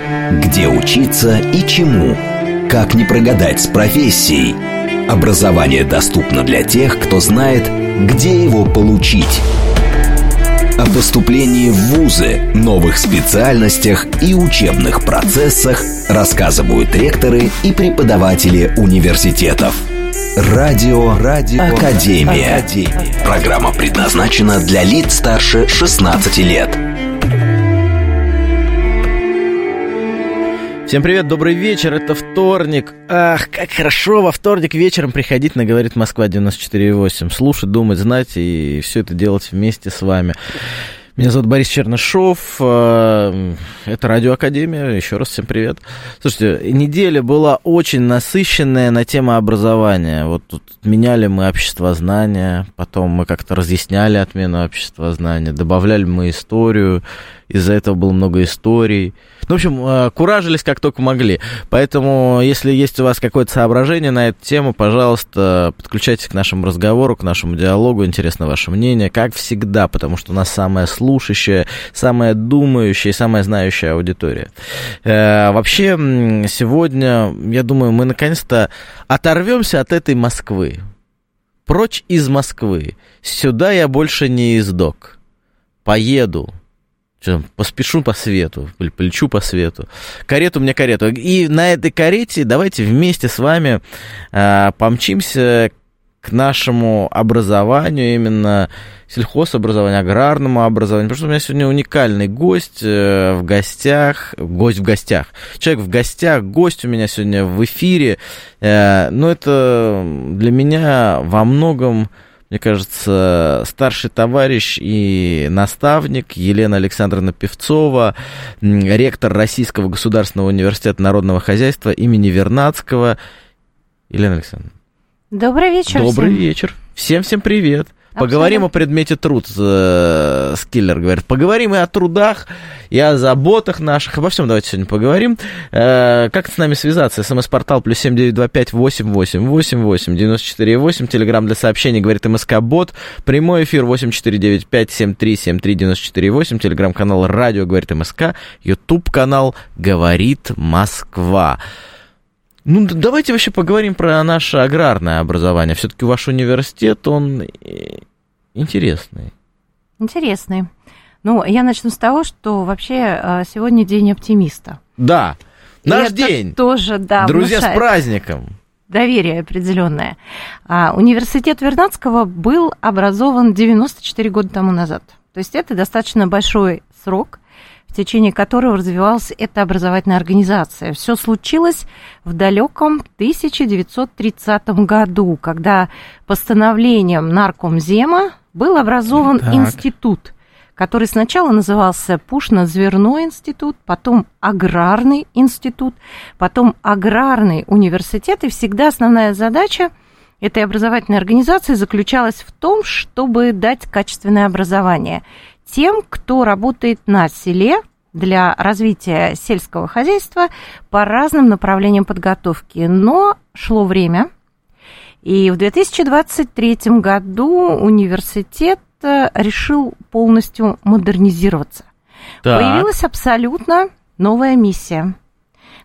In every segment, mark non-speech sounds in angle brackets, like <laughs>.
Где учиться и чему? Как не прогадать с профессией? Образование доступно для тех, кто знает, где его получить. О поступлении в ВУЗы, новых специальностях и учебных процессах рассказывают ректоры и преподаватели университетов. Радио, Радио Академия. Академия. Программа предназначена для лиц старше 16 лет. Всем привет, добрый вечер, это вторник. Ах, как хорошо во вторник вечером приходить на «Говорит Москва» 94,8. Слушать, думать, знать и все это делать вместе с вами. Меня зовут Борис Чернышов, э, это Радиоакадемия, еще раз всем привет. Слушайте, неделя была очень насыщенная на тему образования. Вот тут меняли мы общество знания, потом мы как-то разъясняли отмену общества знания, добавляли мы историю, из-за этого было много историй. Ну, в общем, э, куражились как только могли. Поэтому, если есть у вас какое-то соображение на эту тему, пожалуйста, подключайтесь к нашему разговору, к нашему диалогу. Интересно ваше мнение, как всегда, потому что у нас самая слушающая, самая думающая и самая знающая аудитория. Э, вообще, сегодня, я думаю, мы наконец-то оторвемся от этой Москвы. Прочь из Москвы. Сюда я больше не издок. Поеду что, поспешу по свету, полечу по свету. Карету мне карету. И на этой карете давайте вместе с вами э, помчимся к нашему образованию, именно сельхозобразованию, аграрному образованию, потому что у меня сегодня уникальный гость э, в гостях, гость в гостях, человек в гостях, гость у меня сегодня в эфире, э, но это для меня во многом мне кажется, старший товарищ и наставник Елена Александровна Певцова, ректор Российского государственного университета народного хозяйства имени Вернадского. Елена Александровна. Добрый вечер. Добрый всем. вечер. Всем-всем привет. Поговорим о предмете труд, э, Скиллер говорит. Поговорим и о трудах, и о заботах наших. Обо всем давайте сегодня поговорим. Э, как с нами связаться? СМС-портал плюс семь девять два пять восемь восемь восемь восемь девяносто четыре восемь. Телеграмм для сообщений говорит МСК Бот. Прямой эфир восемь четыре девять пять семь три семь три девяносто четыре восемь. Телеграм-канал Радио говорит МСК. Ютуб канал Говорит Москва. Ну, давайте вообще поговорим про наше аграрное образование. Все-таки ваш университет, он э, интересный. Интересный. Ну, я начну с того, что вообще э, сегодня день оптимиста. Да, наш И день. тоже, да. Друзья, с праздником. Доверие определенное. А, университет Вернадского был образован 94 года тому назад. То есть это достаточно большой срок в течение которого развивалась эта образовательная организация. Все случилось в далеком 1930 году, когда постановлением Наркомзема был образован так. институт, который сначала назывался Пушно-Зверной институт, потом Аграрный институт, потом Аграрный университет, и всегда основная задача этой образовательной организации заключалась в том, чтобы дать качественное образование – тем, кто работает на селе для развития сельского хозяйства по разным направлениям подготовки. Но шло время, и в 2023 году университет э, решил полностью модернизироваться. Так. Появилась абсолютно новая миссия.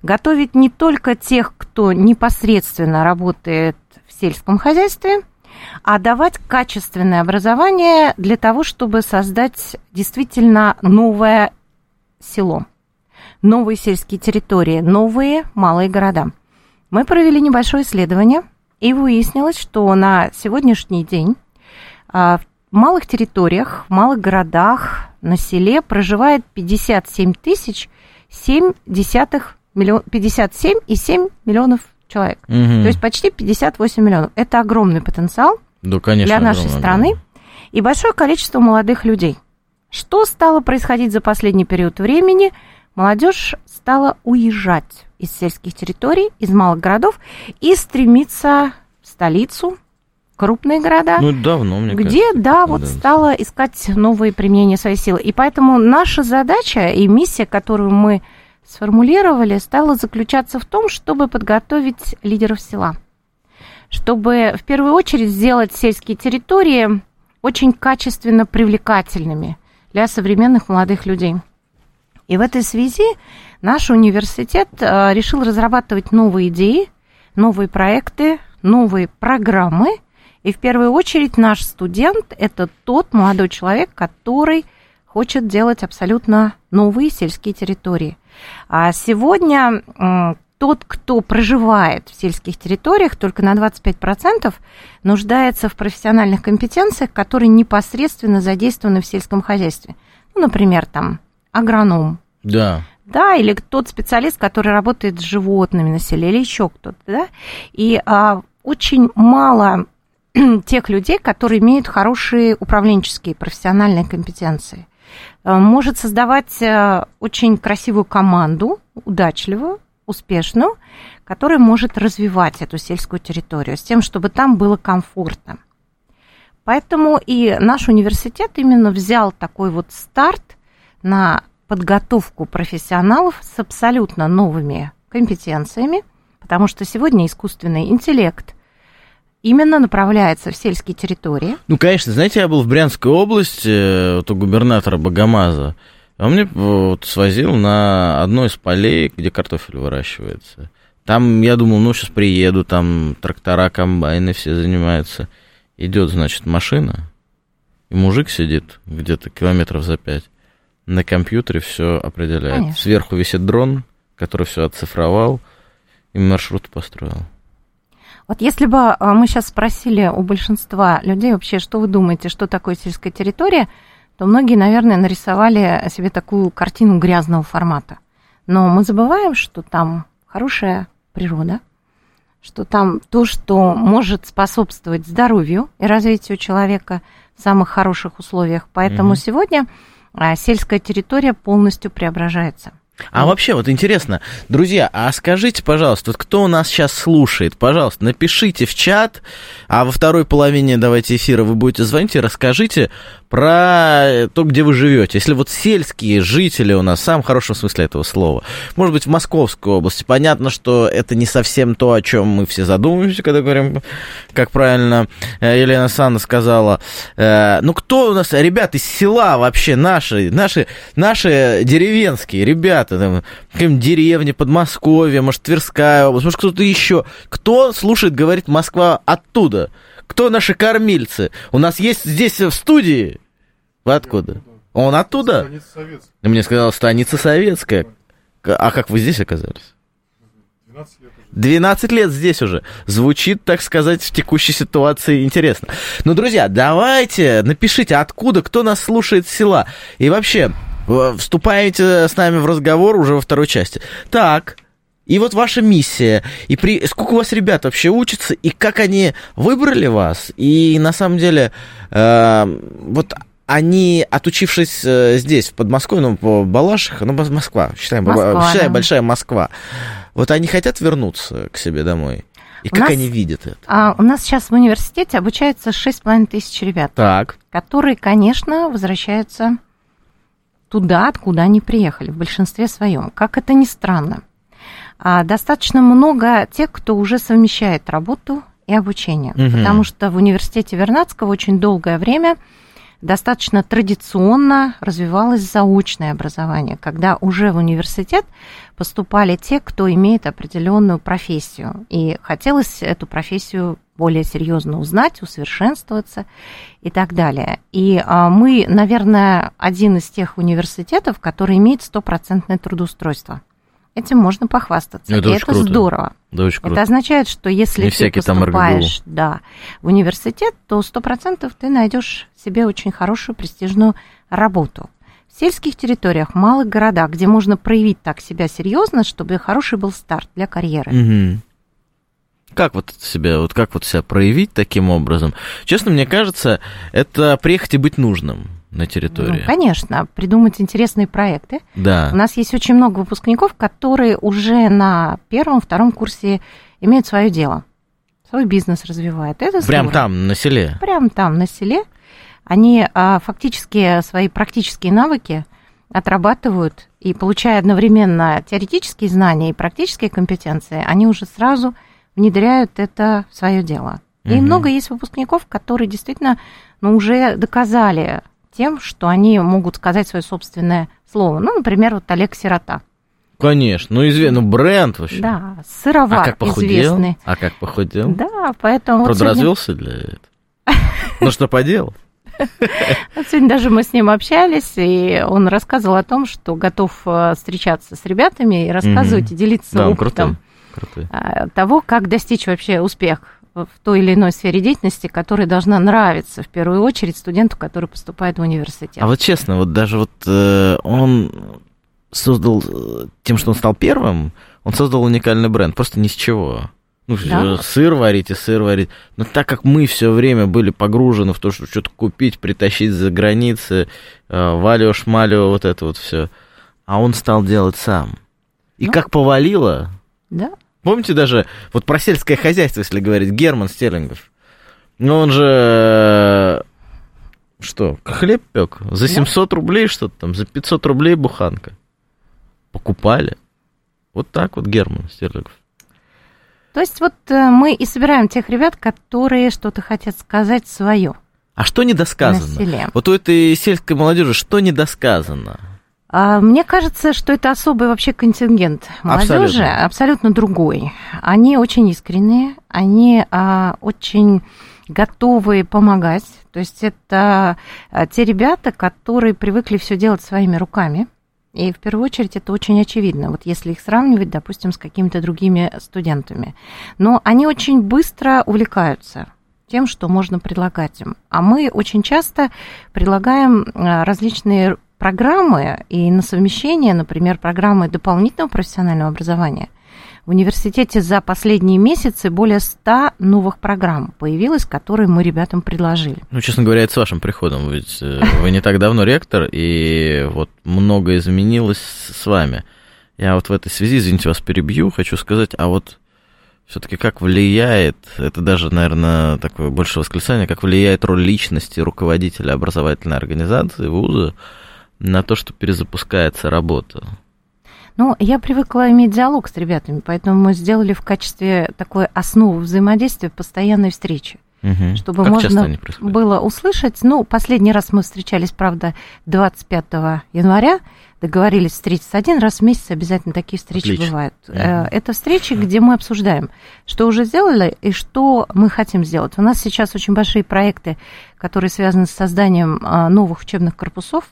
Готовить не только тех, кто непосредственно работает в сельском хозяйстве – а давать качественное образование для того, чтобы создать действительно новое село, новые сельские территории, новые малые города. Мы провели небольшое исследование, и выяснилось, что на сегодняшний день а, в малых территориях, в малых городах, на селе проживает 57 тысяч 7 десятых миллион, 57,7 миллионов человек. Угу. То есть почти 58 миллионов. Это огромный потенциал да, конечно, для нашей огромный, страны огромный. и большое количество молодых людей. Что стало происходить за последний период времени? Молодежь стала уезжать из сельских территорий, из малых городов и стремиться в столицу, крупные города. Ну, давно, мне Где, кажется, да, вот стала искать новые применения своей силы. И поэтому наша задача и миссия, которую мы сформулировали, стала заключаться в том, чтобы подготовить лидеров села. Чтобы в первую очередь сделать сельские территории очень качественно привлекательными для современных молодых людей. И в этой связи наш университет э, решил разрабатывать новые идеи, новые проекты, новые программы. И в первую очередь наш студент – это тот молодой человек, который хочет делать абсолютно новые сельские территории. А сегодня тот, кто проживает в сельских территориях, только на 25% нуждается в профессиональных компетенциях, которые непосредственно задействованы в сельском хозяйстве. Ну, например, там агроном. Да. Да, или тот специалист, который работает с животными на селе, или еще кто-то, да. И а, очень мало <clears throat> тех людей, которые имеют хорошие управленческие профессиональные компетенции. А, может создавать а, очень красивую команду, удачливую, успешную, которая может развивать эту сельскую территорию с тем, чтобы там было комфортно. Поэтому и наш университет именно взял такой вот старт на подготовку профессионалов с абсолютно новыми компетенциями, потому что сегодня искусственный интеллект именно направляется в сельские территории. Ну, конечно, знаете, я был в Брянской области, э, вот у губернатора Богомаза, он мне вот свозил на одно из полей, где картофель выращивается. Там я думал, ну, сейчас приеду, там трактора, комбайны все занимаются. Идет, значит, машина, и мужик сидит где-то километров за пять, на компьютере все определяет. Конечно. Сверху висит дрон, который все оцифровал и маршрут построил. Вот если бы а, мы сейчас спросили у большинства людей вообще, что вы думаете, что такое сельская территория, то многие, наверное, нарисовали себе такую картину грязного формата. Но мы забываем, что там хорошая природа, что там то, что может способствовать здоровью и развитию человека в самых хороших условиях. Поэтому mm сегодня а, сельская территория полностью преображается. А вообще, вот интересно, друзья, а скажите, пожалуйста, вот кто у нас сейчас слушает, пожалуйста, напишите в чат, а во второй половине давайте эфира вы будете звонить и расскажите про то, где вы живете. Если вот сельские жители у нас, в самом хорошем смысле этого слова, может быть, в Московской области, понятно, что это не совсем то, о чем мы все задумываемся, когда говорим, как правильно э, Елена Санна сказала. Э, ну, кто у нас, ребята из села вообще, наши, наши, наши деревенские ребята, там, какие-нибудь деревни, Подмосковье, может, Тверская область, может, кто-то еще. Кто слушает, говорит Москва оттуда? Кто наши кормильцы? У нас есть здесь в студии. Вы откуда? Он оттуда? Станица советская. Мне сказал, станица советская. А как вы здесь оказались? 12 лет. 12 лет здесь уже. Звучит, так сказать, в текущей ситуации интересно. Ну, друзья, давайте напишите, откуда, кто нас слушает села. И вообще, вступаете с нами в разговор уже во второй части. Так, и вот ваша миссия, и при... сколько у вас ребят вообще учатся, и как они выбрали вас, и на самом деле э, вот они, отучившись э, здесь, в Подмосковье, ну, по Балаших, ну, Москва, считаем, Москва, считаем да. большая Москва, вот они хотят вернуться к себе домой? И у как нас, они видят это? А, у нас сейчас в университете обучается 6,5 тысяч ребят, так. которые, конечно, возвращаются туда, откуда они приехали, в большинстве своем. Как это ни странно. А, достаточно много тех, кто уже совмещает работу и обучение. Угу. Потому что в университете Вернадского очень долгое время достаточно традиционно развивалось заочное образование, когда уже в университет поступали те, кто имеет определенную профессию. И хотелось эту профессию более серьезно узнать, усовершенствоваться и так далее. И а, мы, наверное, один из тех университетов, который имеет стопроцентное трудоустройство. Этим можно похвастаться. Это, и это круто. здорово. Да, очень круто. Это означает, что если Не ты поступаешь да, в университет, то сто процентов ты найдешь себе очень хорошую престижную работу. В сельских территориях, в малых городах, где можно проявить так себя серьезно, чтобы хороший был старт для карьеры. Угу. Как вот себя, вот как вот себя проявить таким образом? Честно, мне кажется, это приехать и быть нужным на территории. Ну, конечно, придумать интересные проекты. Да. У нас есть очень много выпускников, которые уже на первом, втором курсе имеют свое дело, свой бизнес развивают. Это Прям там, на селе? Прям там, на селе. Они а, фактически свои практические навыки отрабатывают и получая одновременно теоретические знания и практические компетенции, они уже сразу внедряют это в свое дело. И угу. много есть выпускников, которые действительно ну, уже доказали тем, что они могут сказать свое собственное слово. Ну, например, вот Олег Сирота. Конечно, ну известный, ну бренд вообще. Да, сыровар а как похудел? известный. А как похудел? Да, поэтому... вот Правда, сегодня- для этого? <laughs> Ну что поделал? Вот сегодня даже мы с ним общались, и он рассказывал о том, что готов э, встречаться с ребятами и рассказывать, и делиться Да, опытом Крутой. а, того, как достичь вообще успеха в той или иной сфере деятельности, которая должна нравиться в первую очередь студенту, который поступает в университет. А вот честно, вот даже вот э, он создал, э, тем, что он стал первым, он создал уникальный бренд, просто ни с чего. Ну, Да. сыр варить и сыр варить. Но так как мы все время были погружены в то, что что-то купить, притащить за границы, э, валио, шмалио, вот это вот все, а он стал делать сам. И Ну. как повалило, Да, Помните даже, вот про сельское хозяйство, если говорить, Герман Стерлингов. Ну, он же, э, что, хлеб пек? За 700 рублей что-то там, за 500 рублей буханка. Покупали. Вот так вот Герман Стерлингов. То есть вот э, мы и собираем тех ребят, которые что-то хотят сказать свое А что недосказано? Вот у этой сельской молодежи что недосказано? А, Мне кажется, что это особый вообще контингент молодежи, Абсолютно. абсолютно, другой. Они очень искренние, они а, очень готовы помогать. То есть это а, те ребята, которые привыкли все делать своими руками. И в первую очередь это очень очевидно, вот если их сравнивать, допустим, с какими-то другими студентами. Но они очень быстро увлекаются тем, что можно предлагать им. А мы очень часто предлагаем а, различные программы и на совмещение, например, программы дополнительного профессионального образования. В университете за последние месяцы более 100 новых программ появилось, которые мы ребятам предложили. Ну, честно говоря, это с вашим приходом, ведь э, <laughs> вы не так давно ректор, и вот многое изменилось с вами. Я вот в этой связи, извините, вас перебью, хочу сказать, а вот все-таки как влияет, это даже, наверное, такое больше восклицание, как влияет роль личности руководителя образовательной организации, вуза, на то, что перезапускается работа. Ну, я привыкла иметь диалог с ребятами, поэтому мы сделали в качестве такой основы взаимодействия постоянной встречи. Мгм. Чтобы как можно было услышать. Ну, последний раз мы встречались, правда, 25 января. Договорились встретиться один раз в месяц, обязательно такие встречи Отлично. бывают. Э, Это встречи, где мы обсуждаем, что уже сделали и что мы хотим сделать. У нас сейчас очень большие проекты, которые связаны с созданием а, новых учебных корпусов,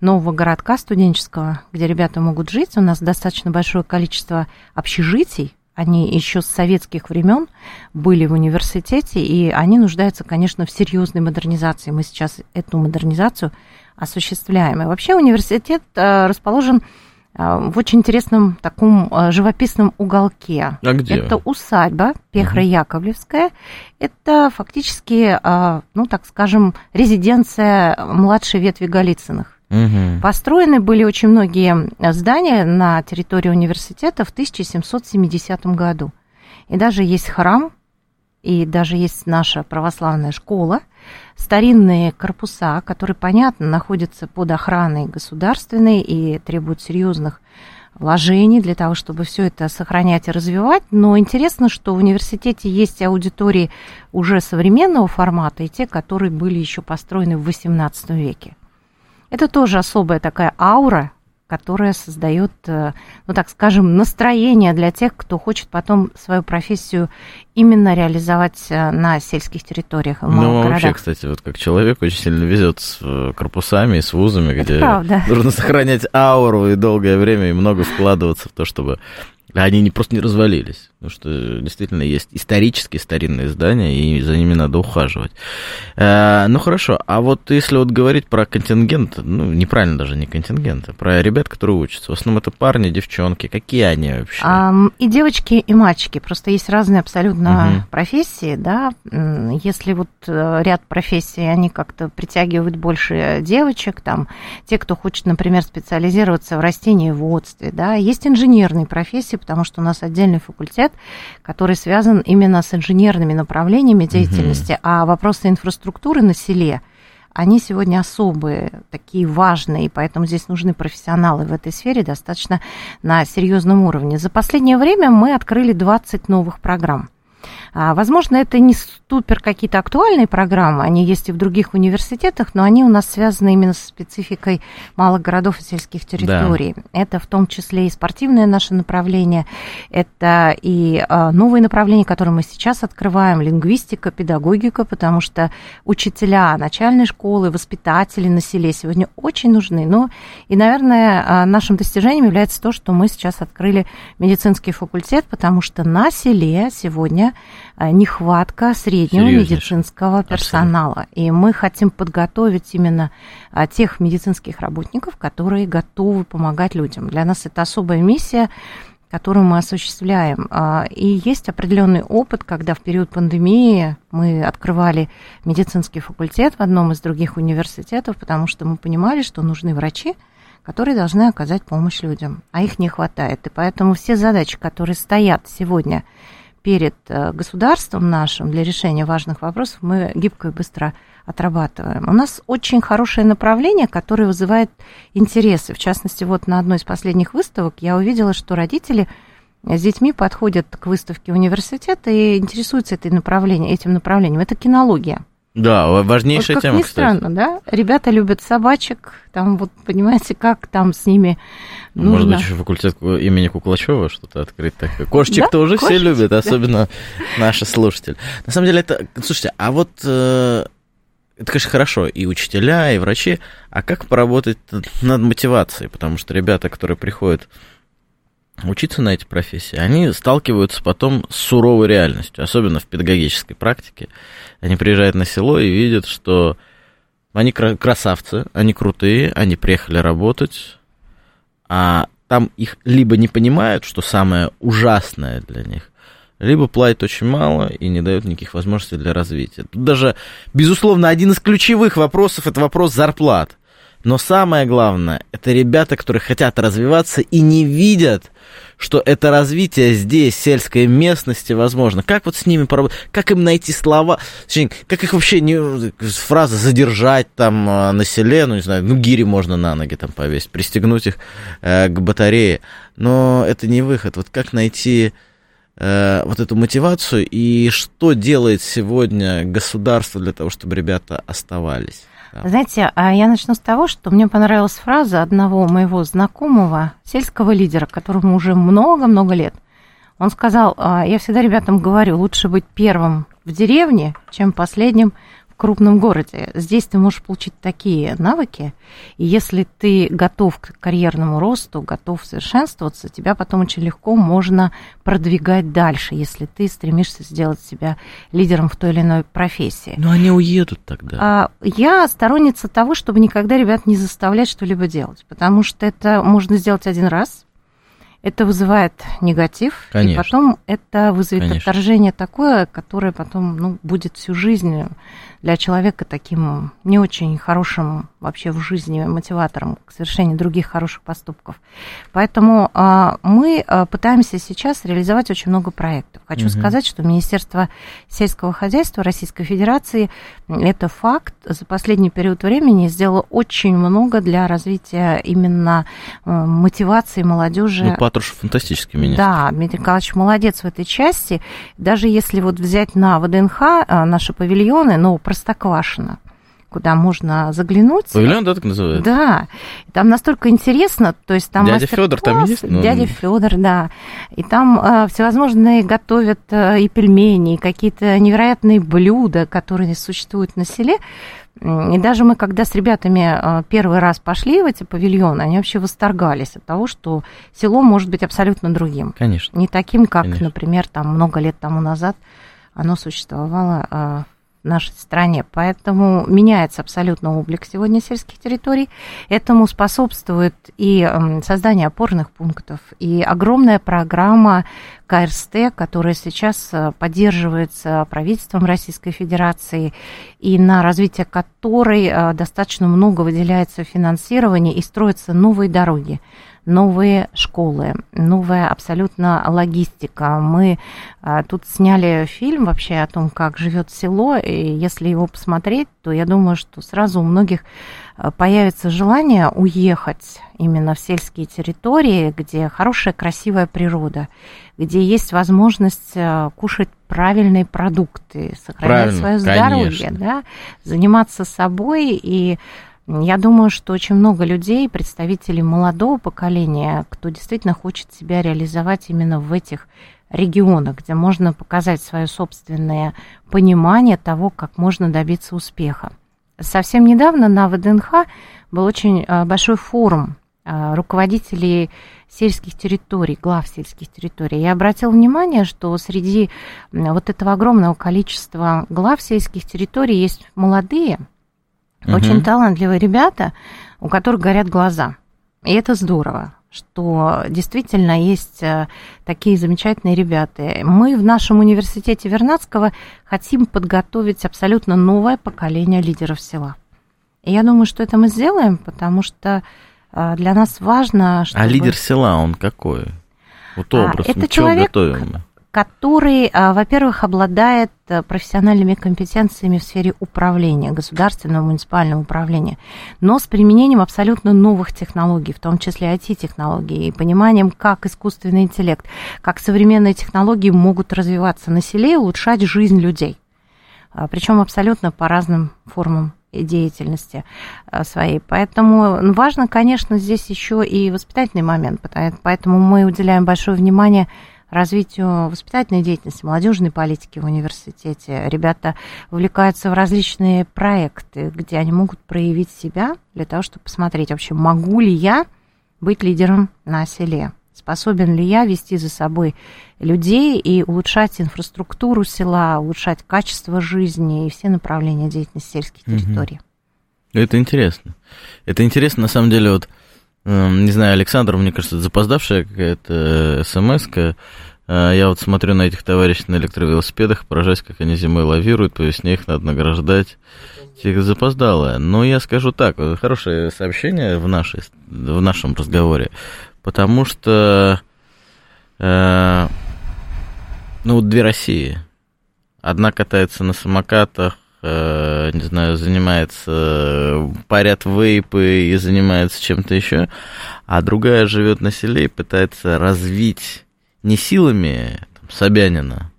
нового городка студенческого, где ребята могут жить. У нас достаточно большое количество общежитий, они еще с советских времен были в университете, и они нуждаются, конечно, в серьезной модернизации. Мы сейчас эту модернизацию осуществляем. И вообще университет э, расположен э, в очень интересном таком э, живописном уголке. А где? Это усадьба Пехра-Яковлевская. Это фактически, ну, так скажем, резиденция младшей ветви Голицыных. Мгм. Построены были очень многие здания на территории университета в 1770 году. И даже есть храм, и даже есть наша православная школа, старинные корпуса, которые, понятно, находятся под охраной государственной и требуют серьезных вложений для того, чтобы все это сохранять и развивать. Но интересно, что в университете есть аудитории уже современного формата и те, которые были еще построены в XVIII веке. Это тоже особая такая аура, которая создает, э, ну так скажем, настроение для тех, кто хочет потом свою профессию именно реализовать э, на сельских территориях и в малых Ну, вообще, городах. кстати, вот как человек очень сильно везет с э, корпусами и с вузами, Это где правда. нужно сохранять ауру и долгое время, и много вкладываться в то, чтобы они не, просто не развалились. Потому что действительно есть исторические старинные здания, и за ними надо ухаживать. Э, ну хорошо, а вот если вот говорить про контингент, ну неправильно даже не контингент, а про ребят, которые учатся. В основном это парни, девчонки. Какие они вообще? Ам, И девочки, и мальчики. Просто есть разные абсолютно Мгм. профессии, да. Если вот э, ряд профессий, они как-то притягивают больше девочек, там, те, кто хочет, например, специализироваться в растениеводстве, да. Есть инженерные профессии, потому что у нас отдельный факультет, который связан именно с инженерными направлениями деятельности, а вопросы инфраструктуры на селе, они сегодня особые, такие важные, и поэтому здесь нужны профессионалы в этой сфере достаточно на серьезном уровне. За последнее время мы открыли 20 новых программ. А, возможно, это не супер какие-то актуальные программы, они есть и в других университетах, но они у нас связаны именно с спецификой малых городов и сельских территорий. Да. Это в том числе и спортивное наше направление, это и а, новые направления, которые мы сейчас открываем, лингвистика, педагогика, потому что учителя начальной школы, воспитатели на селе сегодня очень нужны. Ну и, наверное, а, нашим достижением является то, что мы сейчас открыли медицинский факультет, потому что на селе сегодня нехватка среднего медицинского персонала. Абсолютно. И мы хотим подготовить именно э, тех медицинских работников, которые готовы помогать людям. Для нас это особая миссия которую мы осуществляем. А, и есть определенный опыт, когда в период пандемии мы открывали медицинский факультет в одном из других университетов, потому что мы понимали, что нужны врачи, которые должны оказать помощь людям, а их не хватает. И поэтому все задачи, которые стоят сегодня перед э, государством нашим для решения важных вопросов мы гибко и быстро отрабатываем. У нас очень хорошее направление, которое вызывает интересы. В частности, вот на одной из последних выставок я увидела, что родители с детьми подходят к выставке университета и интересуются этой направлением, этим направлением. Это кинология. Да, важнейшая вот как тема, ни кстати. странно, да? Ребята любят собачек, там вот, понимаете, как там с ними нужно... Может быть, еще факультет имени Куклачева что-то открыть такое. Кошечек да? уже Кошечек, все любят, да. особенно наши слушатели. На самом деле, это... Слушайте, а вот... Э, это, конечно, хорошо, и учителя, и врачи, а как поработать над мотивацией? Потому что ребята, которые приходят учиться на эти профессии, они сталкиваются потом с суровой реальностью, особенно в педагогической практике. Они приезжают на село и видят, что они красавцы, они крутые, они приехали работать, а там их либо не понимают, что самое ужасное для них, либо платят очень мало и не дают никаких возможностей для развития. Тут даже, безусловно, один из ключевых вопросов – это вопрос зарплат. Но самое главное, это ребята, которые хотят развиваться и не видят, что это развитие здесь, сельской местности, возможно. Как вот с ними поработать, как им найти слова, как их вообще, не, фраза задержать там а, на селе, ну, не знаю, ну, гири можно на ноги там повесить, пристегнуть их э, к батарее, но это не выход. Вот как найти э, вот эту мотивацию и что делает сегодня государство для того, чтобы ребята оставались? Да. Знаете, а я начну с того, что мне понравилась фраза одного моего знакомого, сельского лидера, которому уже много-много лет. Он сказал, «А, я всегда ребятам говорю, лучше быть первым в деревне, чем последним крупном городе. Здесь ты можешь получить такие навыки, и если ты готов к карьерному росту, готов совершенствоваться, тебя потом очень легко можно продвигать дальше, если ты стремишься сделать себя лидером в той или иной профессии. Но они уедут тогда. А, я сторонница того, чтобы никогда ребят не заставлять что-либо делать, потому что это можно сделать один раз, это вызывает негатив, Конечно. и потом это вызовет Конечно. отторжение такое, которое потом ну, будет всю жизнь для человека таким не очень хорошим вообще в жизни мотиватором к совершению других хороших поступков. Поэтому а, мы а, пытаемся сейчас реализовать очень много проектов. Хочу угу. сказать, что Министерство сельского хозяйства Российской Федерации это факт за последний период времени сделало очень много для развития именно а, мотивации молодежи. Ну, Патрушев фантастический министр. Да, Дмитрий Николаевич молодец в этой части. Даже если вот взять на ВДНХ а, наши павильоны, ну, Простоквашино, куда можно заглянуть. Павильон, да, так называется? Да. Там настолько интересно, то есть там Дядя Федор там есть? Ну... Дядя Федор, да. И там э, всевозможные готовят э, и пельмени, и какие-то невероятные блюда, которые существуют на селе. И даже мы, когда с ребятами э, первый раз пошли в эти павильоны, они вообще восторгались от того, что село может быть абсолютно другим. Конечно. Не таким, как, Конечно. например, там много лет тому назад оно существовало э, нашей стране. Поэтому меняется абсолютно облик сегодня сельских территорий. Этому способствует и эм, создание опорных пунктов, и огромная программа КРСТ, которая сейчас э, поддерживается правительством Российской Федерации, и на развитие которой э, достаточно много выделяется финансирования и строятся новые дороги новые школы, новая абсолютно логистика. Мы а, тут сняли фильм вообще о том, как живет село, и если его посмотреть, то я думаю, что сразу у многих появится желание уехать именно в сельские территории, где хорошая, красивая природа, где есть возможность э, кушать правильные продукты, сохранять Правильно, свое здоровье, конечно. да, заниматься собой. И я думаю, что очень много людей, представителей молодого поколения, кто действительно хочет себя реализовать именно в этих регионах, где можно показать свое собственное понимание того, как можно добиться успеха. Совсем недавно на ВДНХ был очень э, большой форум э, руководителей сельских территорий, глав сельских территорий. Я обратила внимание, что среди вот этого огромного количества глав сельских территорий есть молодые, Мгм. очень талантливые ребята, у которых горят глаза. И это здорово, что действительно есть э, такие замечательные ребята. Мы в нашем университете Вернадского хотим подготовить абсолютно новое поколение лидеров села. И я думаю, что это мы сделаем, потому что э, для нас важно, чтобы... А лидер села, он какой? Вот А, образ, это мы чего человек, готовим? Который, а, во-первых, обладает э, профессиональными компетенциями в сфере управления, государственного муниципального управления, но с применением абсолютно новых технологий, в том числе IT-технологий, и пониманием, как искусственный интеллект, как современные технологии могут развиваться на селе и улучшать жизнь людей. Причем абсолютно по разным формам деятельности а, своей. Поэтому важно, конечно, здесь еще и воспитательный момент, поэтому мы уделяем большое внимание развитию воспитательной деятельности, молодежной политики в университете. Ребята увлекаются в различные проекты, где они могут проявить себя для того, чтобы посмотреть вообще, могу ли я быть лидером на селе, способен ли я вести за собой людей и улучшать инфраструктуру села, улучшать качество жизни и все направления деятельности сельских территорий. Это интересно. Это интересно, на самом деле, вот, не знаю, Александр, мне кажется, запоздавшая какая-то смс -ка. Э, Я вот смотрю на этих товарищей на электровелосипедах, поражаюсь, как они зимой лавируют, по весне их надо награждать. Тихо запоздало. Но я скажу так, хорошее сообщение в, нашей, в нашем разговоре, потому что, э, ну, две России. Одна катается на самокатах, э, не знаю, занимается, парят вейпы и занимается чем-то еще, а другая живет на селе и пытается развить не силами там, Собянина,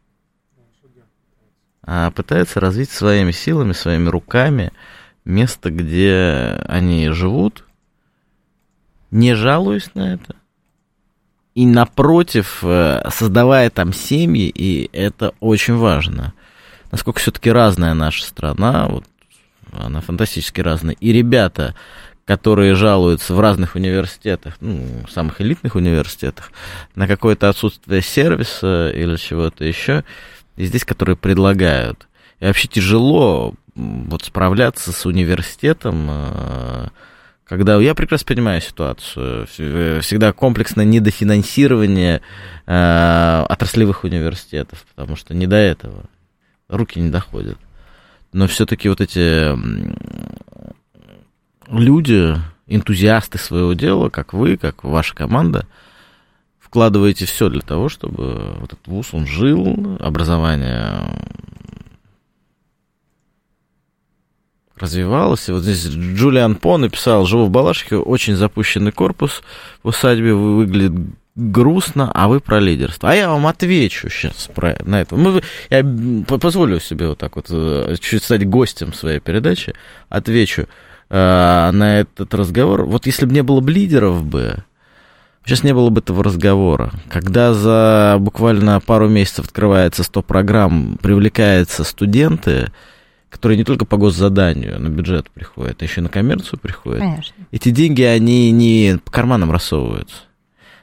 а пытается развить своими силами, своими руками место, где они живут, не жалуясь на это, и напротив, э, создавая там семьи, и это очень важно. Насколько все-таки разная наша страна, вот она фантастически разная. И ребята, которые жалуются в разных университетах, ну, самых элитных университетах, на какое-то отсутствие сервиса или чего-то еще, и здесь, которые предлагают. И вообще тяжело вот справляться с университетом, э, когда я прекрасно понимаю ситуацию, э, всегда комплексное недофинансирование э, отраслевых университетов, потому что не до этого, руки не доходят. Но все-таки вот эти люди, энтузиасты своего дела, как вы, как ваша команда, вкладываете все для того, чтобы вот этот вуз, он жил, образование развивалось. И вот здесь Джулиан По написал, живу в Балашихе, очень запущенный корпус в усадьбе, вы- выглядит грустно, а вы про лидерство. А я вам отвечу сейчас про, на это. Мы, я позволю себе вот так вот э, чуть стать гостем своей передачи, отвечу э, на этот разговор. Вот если бы не было бы лидеров бы, сейчас не было бы этого разговора. Когда за буквально пару месяцев открывается 100 программ, привлекаются студенты, которые не только по госзаданию на бюджет приходят, а еще и на коммерцию приходят. Конечно. Эти деньги, они не по карманам рассовываются.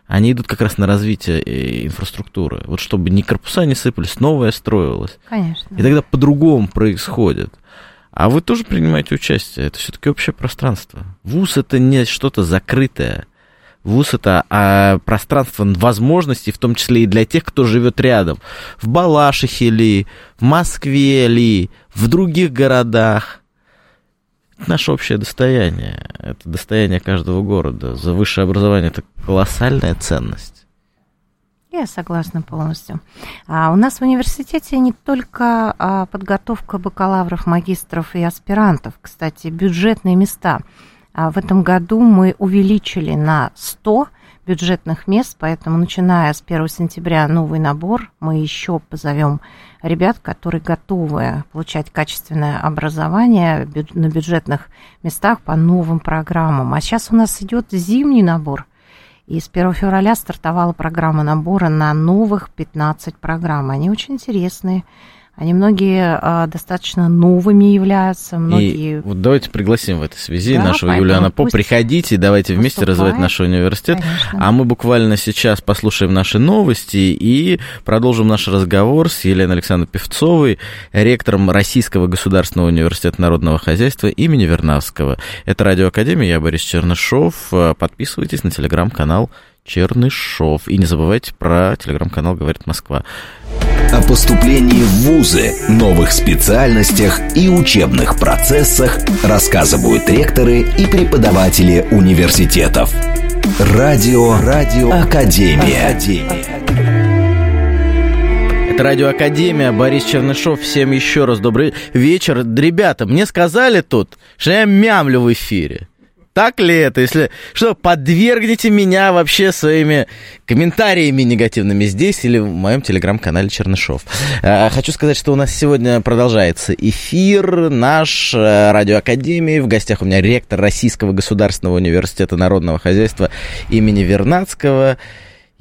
Они идут как раз на развитие э, инфраструктуры. Вот чтобы ни корпуса не сыпались, новое строилось. Конечно. И тогда по-другому происходит. А вы тоже принимаете участие. Это все-таки общее пространство. ВУЗ это не что-то закрытое. ВУЗ это а, пространство возможностей, в том числе и для тех, кто живет рядом. В Балашихе ли, в Москве ли, в других городах. Это наше общее достояние. Это достояние каждого города. За высшее образование это колоссальная ценность. Я согласна полностью. А у нас в университете не только а, подготовка бакалавров, магистров и аспирантов, кстати, бюджетные места. А в этом году мы увеличили на 100 бюджетных мест, поэтому начиная с 1 сентября новый набор, мы еще позовем ребят, которые готовы получать качественное образование на бюджетных местах по новым программам. А сейчас у нас идет зимний набор. И с 1 февраля стартовала программа набора на новых 15 программ. Они очень интересные. Они многие а, достаточно новыми являются, многие... И вот давайте пригласим в этой связи да, нашего Юлиана По. Приходите, давайте вместе поступает. развивать наш университет. Конечно. А мы буквально сейчас послушаем наши новости и продолжим наш разговор с Еленой Александровной Певцовой, ректором Российского государственного университета народного хозяйства имени Вернавского. Это Радиоакадемия, я Борис Чернышов. Подписывайтесь на телеграм-канал Чернышов. И не забывайте про телеграм-канал «Говорит Москва» о поступлении в ВУЗы, новых специальностях и учебных процессах рассказывают ректоры и преподаватели университетов. Радио, радио, Академия. Академия. Это Радио Академия, Борис Чернышов. Всем еще раз добрый вечер. Ребята, мне сказали тут, что я мямлю в эфире. Так ли это? Если что, подвергните меня вообще своими комментариями негативными здесь или в моем телеграм-канале Чернышов. А, хочу сказать, что у нас сегодня продолжается эфир наш э, радиоакадемии. В гостях у меня ректор Российского государственного университета народного хозяйства имени Вернадского.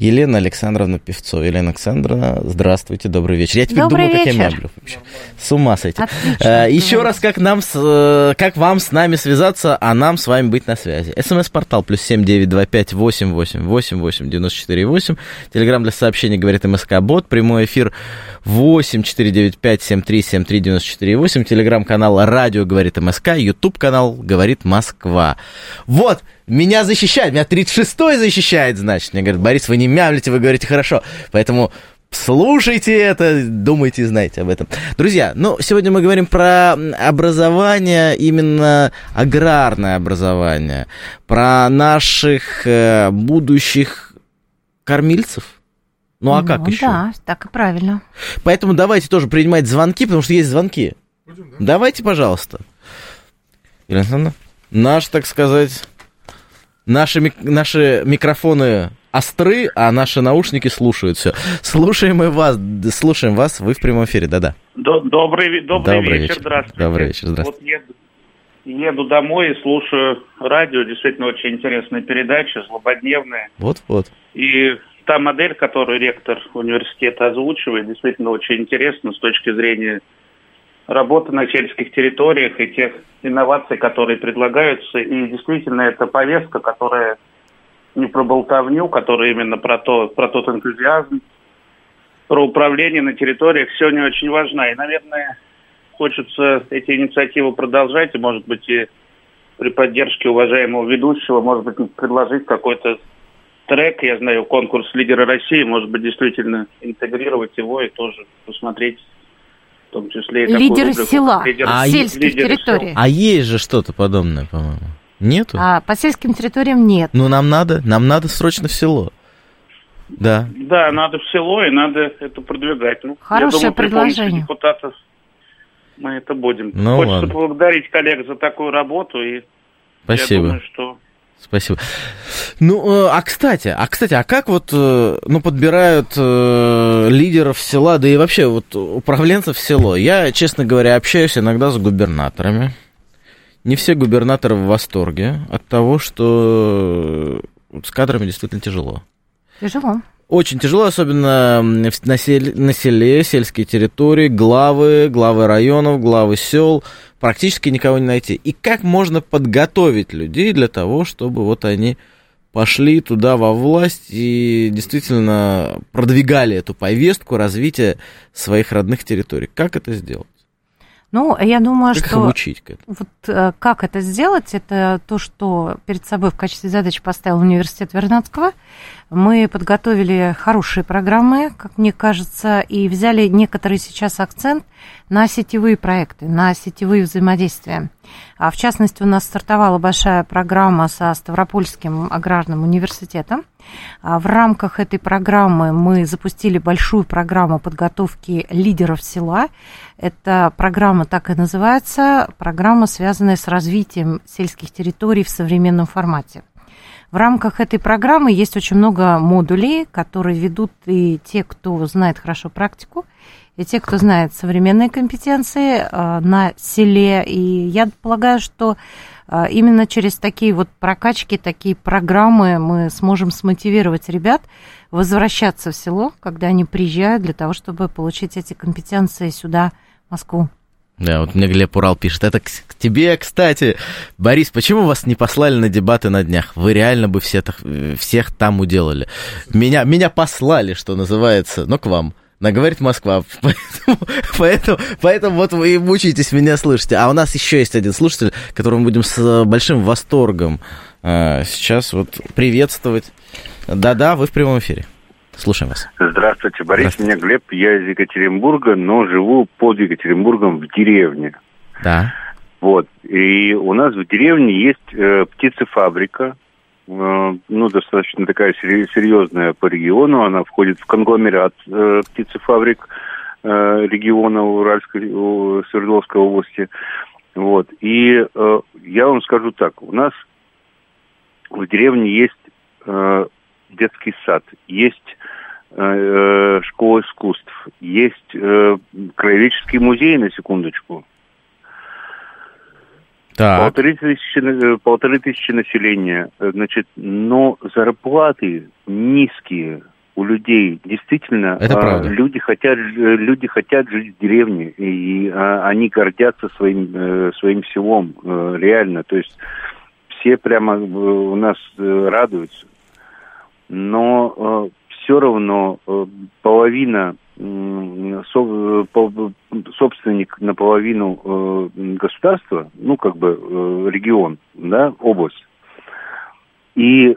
Елена Александровна Певцова. Елена Александровна, здравствуйте, добрый вечер. Я теперь добрый думаю, вечер. как я мяблю вообще. С ума сойти. Отлично, Еще раз, как, нам с, э, как вам с нами связаться, а нам с вами быть на связи. СМС-портал плюс семь девять два пять восемь восемь восемь восемь девяносто четыре восемь. Телеграмм для сообщений говорит МСК Бот. Прямой эфир восемь четыре девять пять семь три семь три девяносто четыре восемь. Телеграм-канал Радио говорит МСК. Ютуб канал говорит Москва. Вот, меня защищает, меня 36-й защищает, значит. Мне говорят, Борис, вы не мямлите, вы говорите хорошо. Поэтому слушайте это, думайте, знаете об этом. Друзья, ну, сегодня мы говорим про образование, именно аграрное образование, про наших э, будущих кормильцев. Ну, а ну, как еще? Да, так и правильно. Поэтому давайте тоже принимать звонки, потому что есть звонки. Будем, да? Давайте, пожалуйста. Елена наш, так сказать, Наши, наши микрофоны остры, а наши наушники слушают все. Слушаем мы вас, слушаем вас, вы в прямом эфире, да-да. Добрый, добрый, добрый вечер, вечер, здравствуйте. Добрый вечер, здравствуйте. Вот еду, еду домой и слушаю радио, действительно очень интересная передача, злободневная. Вот-вот. И та модель, которую ректор университета озвучивает, действительно очень интересна с точки зрения работы на сельских территориях и тех инноваций, которые предлагаются. И действительно, это повестка, которая не про болтовню, которая именно про, то, про тот энтузиазм, про управление на территориях, сегодня очень важна. И, наверное, хочется эти инициативы продолжать, и, может быть, и при поддержке уважаемого ведущего, может быть, предложить какой-то трек, я знаю, конкурс лидера России, может быть, действительно интегрировать его и тоже посмотреть том числе... Лидеры рубрику, села, лидер, а сельских территорий. Сел. А есть же что-то подобное, по-моему. Нету? А по сельским территориям нет. Ну, нам надо, нам надо срочно в село. Да. Да, надо в село, и надо это продвигать. Ну, Хорошее я думаю, предложение. депутатов мы это будем. Ну, Хочется ладно. поблагодарить коллег за такую работу, и Спасибо. я думаю, что Спасибо. Ну, э, а кстати, а кстати, а как вот, э, ну, подбирают э, лидеров села, да и вообще вот управленцев село? Я, честно говоря, общаюсь иногда с губернаторами. Не все губернаторы в восторге от того, что с кадрами действительно тяжело. Тяжело. Очень тяжело, особенно на, селе, на селе, сельские территории, главы, главы районов, главы сел, практически никого не найти. И как можно подготовить людей для того, чтобы вот они пошли туда во власть и действительно продвигали эту повестку развития своих родных территорий. Как это сделать? Ну, я думаю, как что... обучить к этому? Вот э, как это сделать, это то, что перед собой в качестве задачи поставил университет Вернадского. Мы подготовили хорошие программы, как мне кажется, и взяли некоторый сейчас акцент на сетевые проекты, на сетевые взаимодействия. А в частности, у нас стартовала большая программа со Ставропольским аграрным университетом. А в рамках этой программы мы запустили большую программу подготовки лидеров села. Эта программа так и называется, программа, связанная с развитием сельских территорий в современном формате. В рамках этой программы есть очень много модулей, которые ведут и те, кто знает хорошо практику, и те, кто знает современные компетенции э, на селе. И я полагаю, что э, именно через такие вот прокачки, такие программы мы сможем смотивировать ребят возвращаться в село, когда они приезжают для того, чтобы получить эти компетенции сюда, в Москву. Да, вот мне Глеб Урал пишет. Это к, тебе, кстати. Борис, почему вас не послали на дебаты на днях? Вы реально бы все, всех там уделали. Меня, меня послали, что называется, но к вам. На говорит Москва. <laughs> Поэтому, поэтому, поэтому вот вы и мучаетесь меня слышите. А у нас еще есть один слушатель, которого мы будем с большим восторгом а, сейчас вот приветствовать. Да-да, вы в прямом эфире. Слушаем вас. Здравствуйте, Борис. Здравствуйте. Меня Глеб. Я из Екатеринбурга, но живу под Екатеринбургом в деревне. Да. Вот. И у нас в деревне есть э, птицефабрика. Э, ну, достаточно такая серьезная по региону. Она входит в конгломерат э, птицефабрик э, региона Уральской, Свердловской области. Вот. И э, я вам скажу так. У нас в деревне есть э, детский сад, есть э, э, школа искусств, есть э, краеведческий музей, на секундочку. Так. Полторы тысячи, э, полторы тысячи населения, э, значит, но зарплаты низкие у людей. Действительно, Это правда. люди хотят, люди хотят жить в деревне, и а, они гордятся своим, своим селом, реально. То есть все прямо у нас радуются но э, все равно э, половина э, собственник наполовину э, государства, ну как бы регион, да, область. И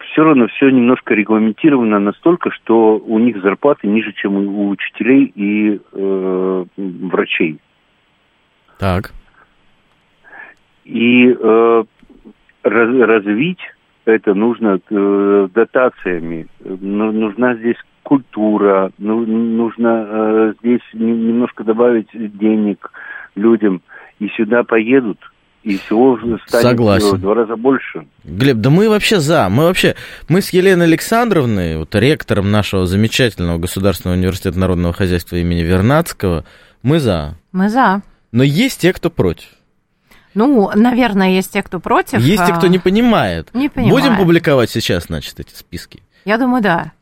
все равно все немножко регламентировано настолько, что у них зарплаты ниже, чем у учителей и э, врачей. Так. И э, раз, развить это нужно э, дотациями. Ну, нужна здесь культура, ну, нужно э, здесь немножко добавить денег людям. И сюда поедут, и всего станет Согласен. в два раза больше. Глеб, да мы вообще за. Мы вообще, мы с Еленой Александровной, вот ректором нашего замечательного Государственного университета народного хозяйства имени Вернадского, мы за. Мы за. Но есть те, кто против. Ну, наверное, есть те, кто против. Есть те, кто а, не понимает. Не понимает. Будем публиковать сейчас, значит, эти списки? Я думаю, да.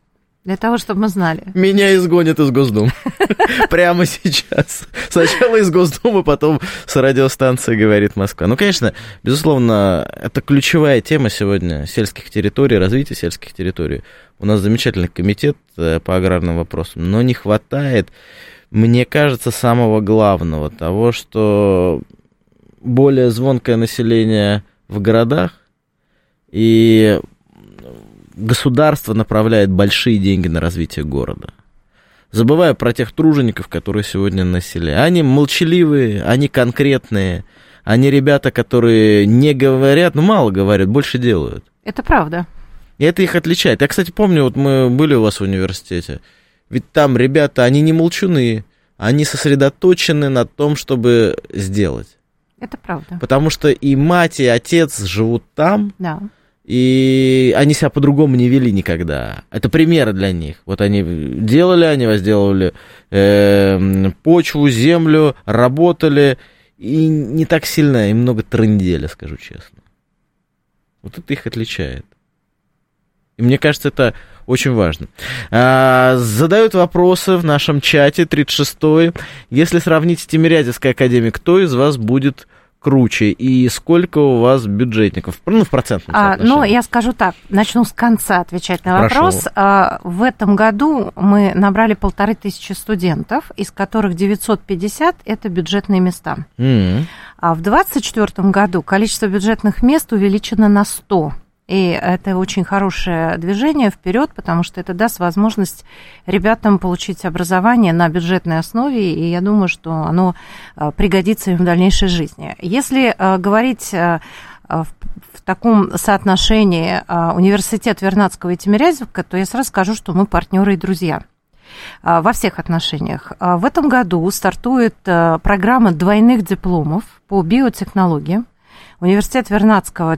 Для того, чтобы мы знали. Меня изгонят из Госдумы. <laughs> Прямо сейчас. Сначала из Госдумы, потом с радиостанции «Говорит Москва». Ну, конечно, безусловно, это ключевая тема сегодня сельских территорий, развития сельских территорий. У нас замечательный комитет э, по аграрным вопросам, но не хватает, мне кажется, самого главного, того, что более звонкое население в городах, и государство направляет большие деньги на развитие города. Забывая про тех тружеников, которые сегодня на селе. Они молчаливые, они конкретные, они ребята, которые не говорят, ну мало говорят, больше делают. Это правда. И это их отличает. Я, кстати, помню, вот мы были у вас в университете, ведь там ребята, они не молчуны, они сосредоточены на том, чтобы сделать. Это правда. Потому что и мать, и отец живут там. Да. И они себя по-другому не вели никогда. Это примеры для них. Вот они делали, они возделывали э, почву, землю, работали. И не так сильно, и много трындели, скажу честно. Вот это их отличает. И мне кажется, это очень важно. А, задают вопросы в нашем чате 36-й. Если сравнить с Тимирязевской академией, кто из вас будет круче и сколько у вас бюджетников? Ну, в процентном а, Ну, я скажу так, начну с конца отвечать на вопрос. А, в этом году мы набрали полторы тысячи студентов, из которых 950 – это бюджетные места. Mm-hmm. А в 2024 году количество бюджетных мест увеличено на 100. И это очень хорошее движение вперед, потому что это даст возможность ребятам получить образование на бюджетной основе, и я думаю, что оно э, пригодится им в дальнейшей жизни. Если э, говорить э, в таком соотношении университет Вернадского и Тимирязевка, то я сразу скажу, что мы партнеры и друзья во всех отношениях. В этом году стартует программа двойных дипломов по биотехнологии. Университет Вернадского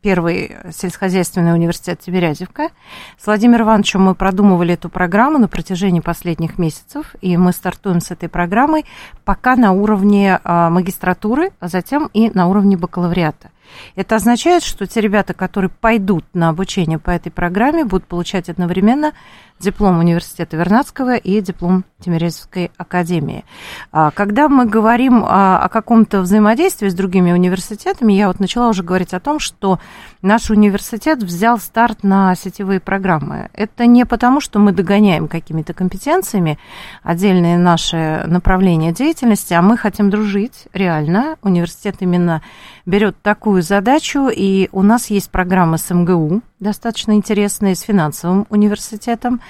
первый сельскохозяйственный университет Тимирязевка. С Владимиром Ивановичем мы продумывали эту программу на протяжении последних месяцев, и мы стартуем с этой программой пока на уровне а, магистратуры, а затем и на уровне бакалавриата. Это означает, что те ребята, которые пойдут на обучение по этой программе, будут получать одновременно диплом университета Вернадского и диплом Тимирязевской академии. А, когда мы говорим о каком-то взаимодействии с другими университетами, я вот начала уже говорить о том, что наш университет взял старт на сетевые программы. Это не потому, что мы догоняем какими-то компетенциями отдельные наши направления деятельности, а мы хотим дружить реально. Университет именно берет такую задачу, и у нас есть программа с МГУ, достаточно интересные, с финансовым университетом.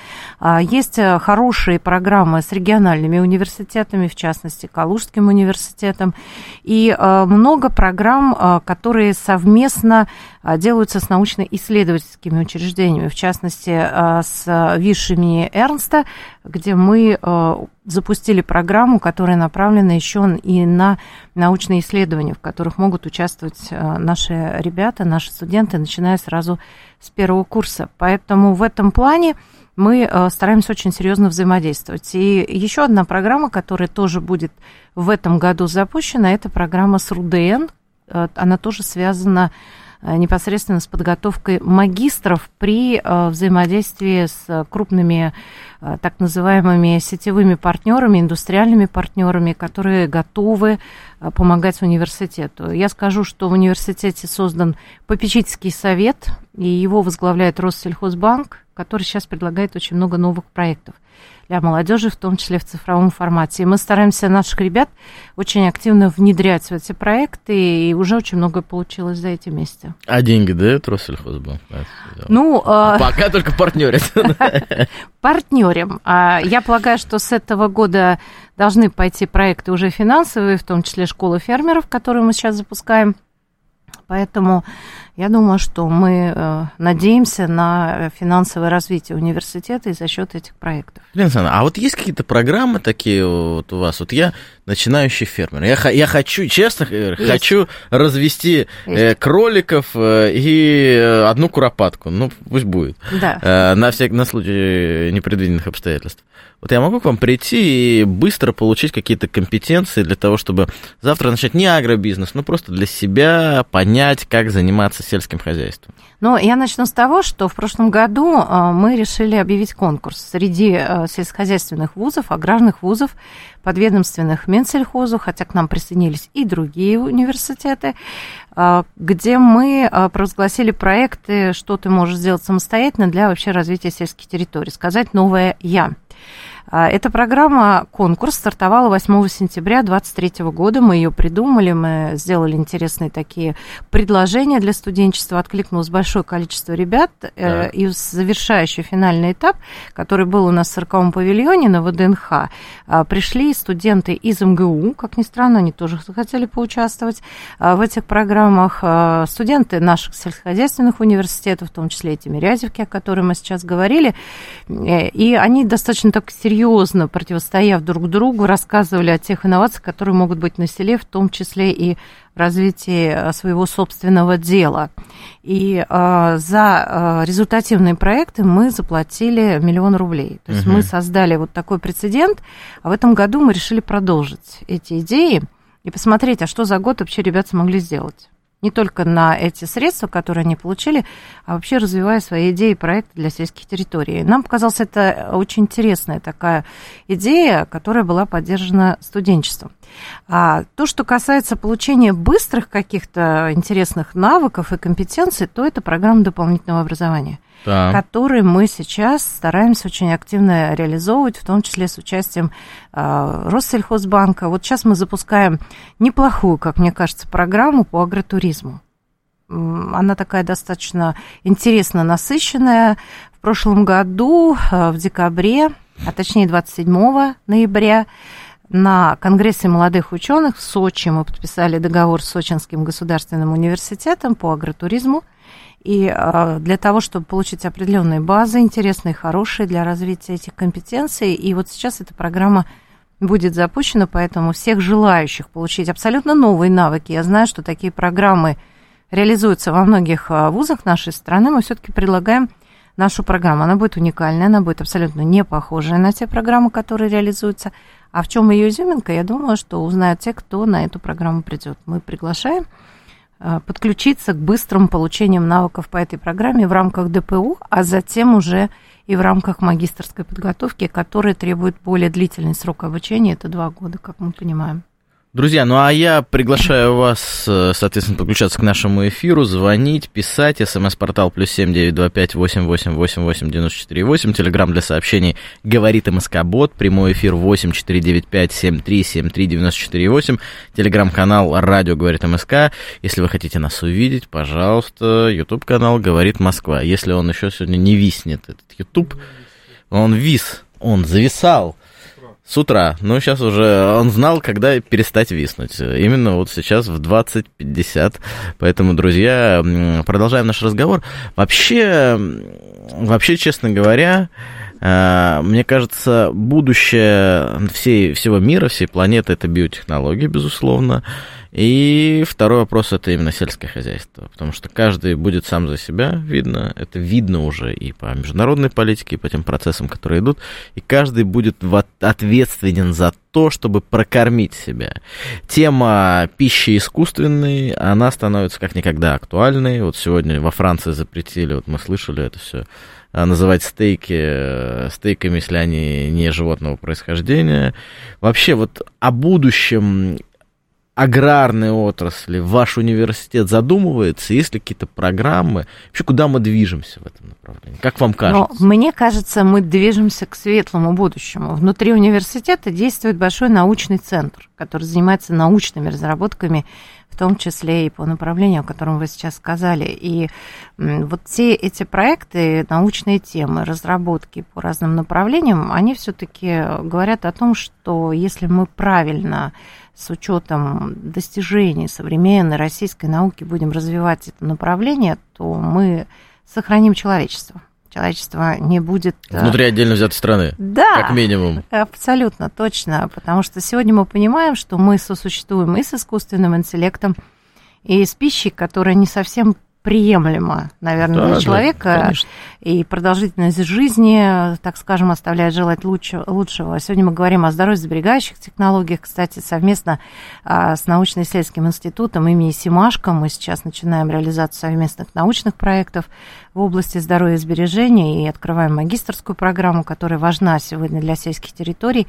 А, есть э, хорошие программы с региональными университетами, в частности, Калужским университетом. И э, много программ, э, которые совместно делаются с научно-исследовательскими учреждениями, в частности, с ВИШ имени Эрнста, где мы запустили программу, которая направлена еще и на научные исследования, в которых могут участвовать наши ребята, наши студенты, начиная сразу с первого курса. Поэтому в этом плане мы э, стараемся очень серьезно взаимодействовать. И еще одна программа, которая тоже будет в этом году запущена, это программа с РУДН. Э, она тоже связана Э, непосредственно с подготовкой магистров при э, взаимодействии с крупными э, так называемыми сетевыми партнерами, индустриальными партнерами, которые готовы помогать университету. Я скажу, что в университете создан попечительский совет, и его возглавляет Россельхозбанк, который сейчас предлагает очень много новых проектов для молодежи, в том числе в цифровом формате. И мы стараемся наших ребят очень активно внедрять в эти проекты, и уже очень многое получилось за эти месяцы. А деньги дает Россельхозбанк? Ну, а, Пока только партнерят. <laughs> Партнерим. А, я полагаю, что с этого года должны пойти проекты уже финансовые, в том числе школа фермеров, которую мы сейчас запускаем. Поэтому я думаю, что мы э, надеемся на финансовое развитие университета и за счет этих проектов. Елена а вот есть какие-то программы такие вот у вас? Вот я начинающий фермер. Я, я хочу, честно, есть. хочу развести э, кроликов э, и одну куропатку. Ну, пусть будет. Да. На, всяк, на случай непредвиденных обстоятельств. Вот я могу к вам прийти и быстро получить какие-то компетенции для того, чтобы завтра начать не агробизнес, но просто для себя понять, как заниматься сельским хозяйством. Ну, я начну с того, что в прошлом году э, мы решили объявить конкурс среди э, сельскохозяйственных вузов, аграрных вузов, подведомственных Минсельхозу, хотя к нам присоединились и другие университеты, э, где мы провозгласили проекты «Что ты можешь сделать самостоятельно для вообще развития сельских территорий», сказать «Новое Я». А, эта программа, конкурс, стартовала 8 сентября 2023 года. Мы ее придумали, мы сделали интересные такие предложения для студенчества. Откликнулось большое количество ребят. Да. Э, и завершающий финальный этап, который был у нас в 40 павильоне на ВДНХ, а, пришли студенты из МГУ, как ни странно, они тоже хотели поучаствовать а, в этих программах. Студенты наших сельскохозяйственных университетов, в том числе и Тимирязевки, о которой мы сейчас говорили. Э, и они достаточно так серьезно серьезно противостояв друг другу, рассказывали о тех инновациях, которые могут быть на селе, в том числе и развитии э, своего собственного дела. И э, за э, результативные проекты мы заплатили миллион рублей. То есть угу. мы создали вот такой прецедент, а в этом году мы решили продолжить эти идеи и посмотреть, а что за год вообще ребята смогли сделать не только на эти средства, которые они получили, а вообще развивая свои идеи и проекты для сельских территорий. Нам показалась это очень интересная такая идея, которая была поддержана студенчеством. А то, что касается получения быстрых каких-то интересных навыков и компетенций, то это программа дополнительного образования да. который мы сейчас стараемся очень активно реализовывать, в том числе с участием э, Россельхозбанка. Вот сейчас мы запускаем неплохую, как мне кажется, программу по агротуризму. Она такая достаточно интересно насыщенная. В прошлом году, э, в декабре, а точнее 27 ноября, на Конгрессе молодых ученых в Сочи мы подписали договор с Сочинским государственным университетом по агротуризму – и а, для того, чтобы получить определенные базы, интересные, хорошие для развития этих компетенций. И вот сейчас эта программа будет запущена, поэтому всех желающих получить абсолютно новые навыки. Я знаю, что такие программы реализуется во многих а, вузах нашей страны, мы все-таки предлагаем нашу программу. Она будет уникальная, она будет абсолютно не похожая на те программы, которые реализуются. А в чем ее изюминка, я думаю, что узнают те, кто на эту программу придет. Мы приглашаем подключиться к быстрым получениям навыков по этой программе в рамках ДПУ, а затем уже и в рамках магистрской подготовки, которая требует более длительный срок обучения, это два года, как мы понимаем. Друзья, ну а я приглашаю вас, э, соответственно, подключаться к нашему эфиру, звонить, писать, смс-портал плюс семь девять два пять восемь восемь восемь восемь девяносто четыре восемь, телеграмм для сообщений говорит МСК-бот, прямой эфир восемь четыре девять пять семь три семь три девяносто четыре восемь, телеграмм-канал радио говорит МСК, если вы хотите нас увидеть, пожалуйста, YouTube-канал говорит Москва, если он еще сегодня не виснет, этот YouTube, он вис, он зависал, с утра. Ну, сейчас уже он знал, когда перестать виснуть. Именно вот сейчас в 20.50. Поэтому, друзья, продолжаем наш разговор. Вообще, вообще, честно говоря, мне кажется, будущее всей, всего мира, всей планеты это биотехнологии, безусловно. И второй вопрос это именно сельское хозяйство, потому что каждый будет сам за себя, видно, это видно уже и по международной политике, и по тем процессам, которые идут, и каждый будет ответственен за то, чтобы прокормить себя. Тема пищи искусственной, она становится как никогда актуальной. Вот сегодня во Франции запретили, вот мы слышали это все, а, называть стейки э, стейками, если они не животного происхождения. Вообще вот о будущем аграрной отрасли ваш университет задумывается? Есть ли какие-то программы? Вообще, куда мы движемся в этом направлении? Как вам кажется? Но мне кажется, мы движемся к светлому будущему. Внутри университета действует большой научный центр, который занимается научными разработками в том числе и по направлению, о котором вы сейчас сказали. И вот все эти проекты, научные темы, разработки по разным направлениям, они все-таки говорят о том, что если мы правильно с учетом достижений современной российской науки будем развивать это направление, то мы сохраним человечество. Человечество не будет... Э, Внутри отдельно взятой страны. Да. Как минимум. Абсолютно, точно. Потому что сегодня мы понимаем, что мы сосуществуем и с искусственным интеллектом, и с пищей, которая не совсем приемлемо, наверное, да, для человека. Да, и продолжительность жизни, так скажем, оставляет желать лучше, лучшего. Сегодня мы говорим о здоровье-сберегающих технологиях. Кстати, совместно а, с научно-исследовательским институтом имени Симашко мы сейчас начинаем реализацию совместных научных проектов в области здоровья и сбережения и открываем магистрскую программу, которая важна сегодня для сельских территорий.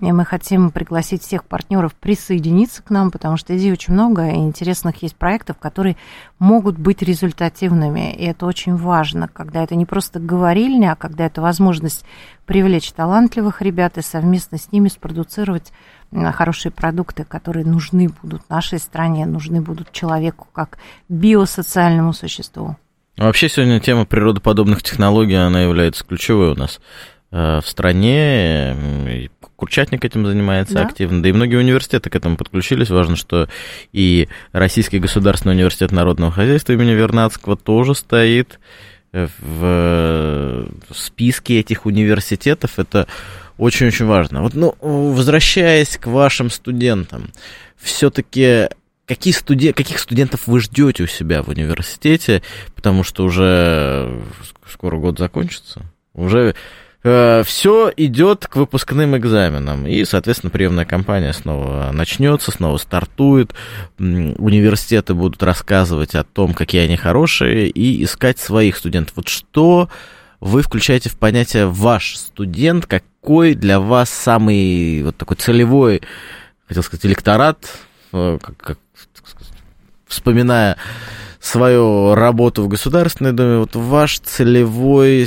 И мы хотим пригласить всех партнеров присоединиться к нам, потому что идей очень много, и интересных есть проектов, которые могут быть результативными. И это очень важно, когда это не просто говорильня, а когда это возможность привлечь талантливых ребят и совместно с ними спродуцировать хорошие продукты, которые нужны будут нашей стране, нужны будут человеку как биосоциальному существу. Вообще сегодня тема природоподобных технологий, она является ключевой у нас э, в стране. Курчатник этим занимается да. активно, да и многие университеты к этому подключились. Важно, что и Российский государственный университет народного хозяйства имени Вернадского тоже стоит в списке этих университетов. Это очень-очень важно. Вот, ну, возвращаясь к вашим студентам, все-таки какие студен... каких студентов вы ждете у себя в университете, потому что уже скоро год закончится, уже э, все идет к выпускным экзаменам, и, соответственно, приемная кампания снова начнется, снова стартует, университеты будут рассказывать о том, какие они хорошие, и искать своих студентов. Вот что вы включаете в понятие ваш студент, какой для вас самый вот такой целевой, хотел сказать, электорат, э, как, вспоминая свою работу в Государственной Думе, вот ваш целевой э,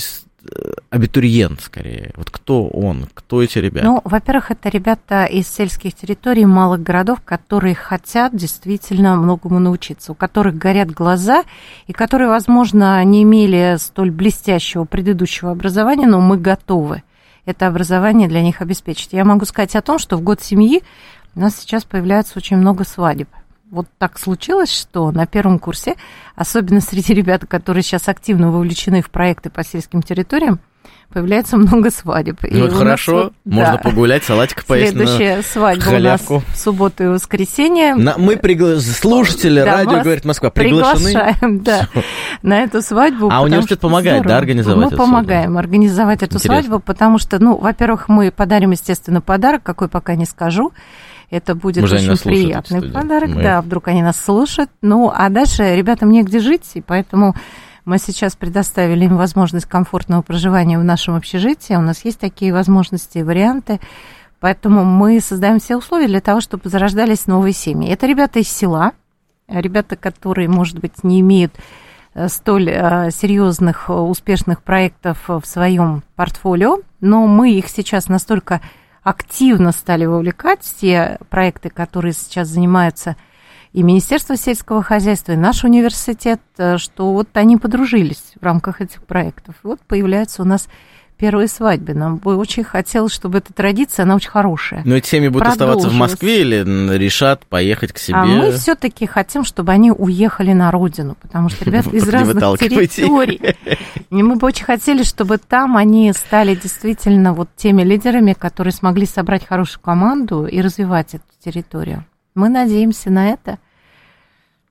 абитуриент, скорее. Вот кто он, кто эти ребята? Ну, во-первых, это ребята из сельских территорий, малых городов, которые хотят действительно многому научиться, у которых горят глаза, и которые, возможно, не имели столь блестящего предыдущего образования, но мы готовы это образование для них обеспечить. Я могу сказать о том, что в год семьи у нас сейчас появляется очень много свадеб вот так случилось, что на первом курсе, особенно среди ребят, которые сейчас активно вовлечены в проекты по сельским территориям, появляется много свадеб. Ну, и это хорошо, нас, можно да, погулять, салатик <laughs> поесть Следующая на свадьба халявку. у нас в субботу и воскресенье. На, мы пригла... слушатели да, радио говорит Москва приглашены. Приглашаем, да, на эту свадьбу. А университет помогает, здорово. да, организовать Мы помогаем свадьбу? организовать эту Интересно. свадьбу, потому что, ну, во-первых, мы подарим, естественно, подарок, какой пока не скажу. Это будет Может, очень приятный подарок. Мы... Да, вдруг они нас слушают. Ну, а дальше ребятам негде жить, и поэтому мы сейчас предоставили им возможность комфортного проживания в нашем общежитии. У нас есть такие возможности и варианты. Поэтому мы создаем все условия для того, чтобы зарождались новые семьи. Это ребята из села, ребята, которые, может быть, не имеют э, столь э, серьезных, э, успешных проектов в своем портфолио, но мы их сейчас настолько активно стали вовлекать, все проекты, которые сейчас занимаются и Министерство сельского хозяйства, и наш университет, э, что вот они подружились в рамках этих проектов. И вот появляются у нас первые свадьбы. Нам бы очень хотелось, чтобы эта традиция, она очень хорошая. Но эти семьи будут оставаться в Москве или решат поехать к себе? А мы все-таки хотим, чтобы они уехали на родину, потому что ребята <laughs> из разных территорий. И мы бы очень хотели, чтобы там они стали действительно вот теми лидерами, которые смогли собрать хорошую команду и развивать эту территорию. Мы надеемся на это.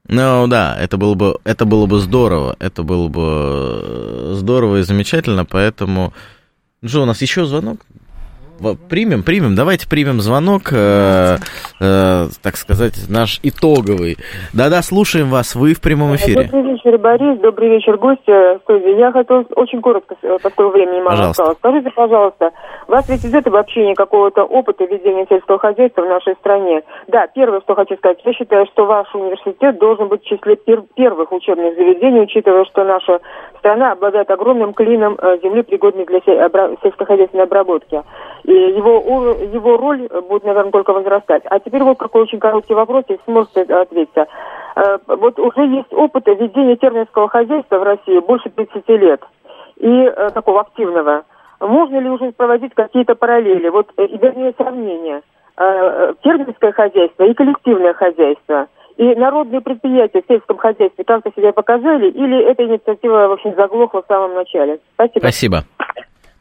Ну да, это было бы, это было бы здорово, это было бы э, здорово и замечательно, поэтому... Что, у нас еще звонок? Примем, примем, давайте примем звонок, э, э, так сказать, наш итоговый. Да-да, слушаем вас, вы в прямом эфире. Добрый вечер, Борис, добрый вечер, гости студии. Я хотел очень коротко, поскольку времени мало пожалуйста. осталось. Скажите, пожалуйста, вас ведь из этого общения какого-то опыта ведения сельского хозяйства в нашей стране? Да, первое, что хочу сказать, я считаю, что ваш университет должен быть в числе пер- первых учебных заведений, учитывая, что наша страна обладает огромным клином э, земли, пригодной для сельскохозяйственной обработки. И его, его роль будет, наверное, только возрастать. А теперь вот какой очень короткий вопрос, если сможете ответить. Э, вот уже есть опыт ведения терминского хозяйства в России больше 30 лет. И э, такого активного. Можно ли уже проводить какие-то параллели, вот, вернее сравнения? Терминское хозяйство и коллективное хозяйство – и народные предприятия в сельском хозяйстве как-то себя показали, или эта инициатива, в общем, заглохла в самом начале? Спасибо. Спасибо.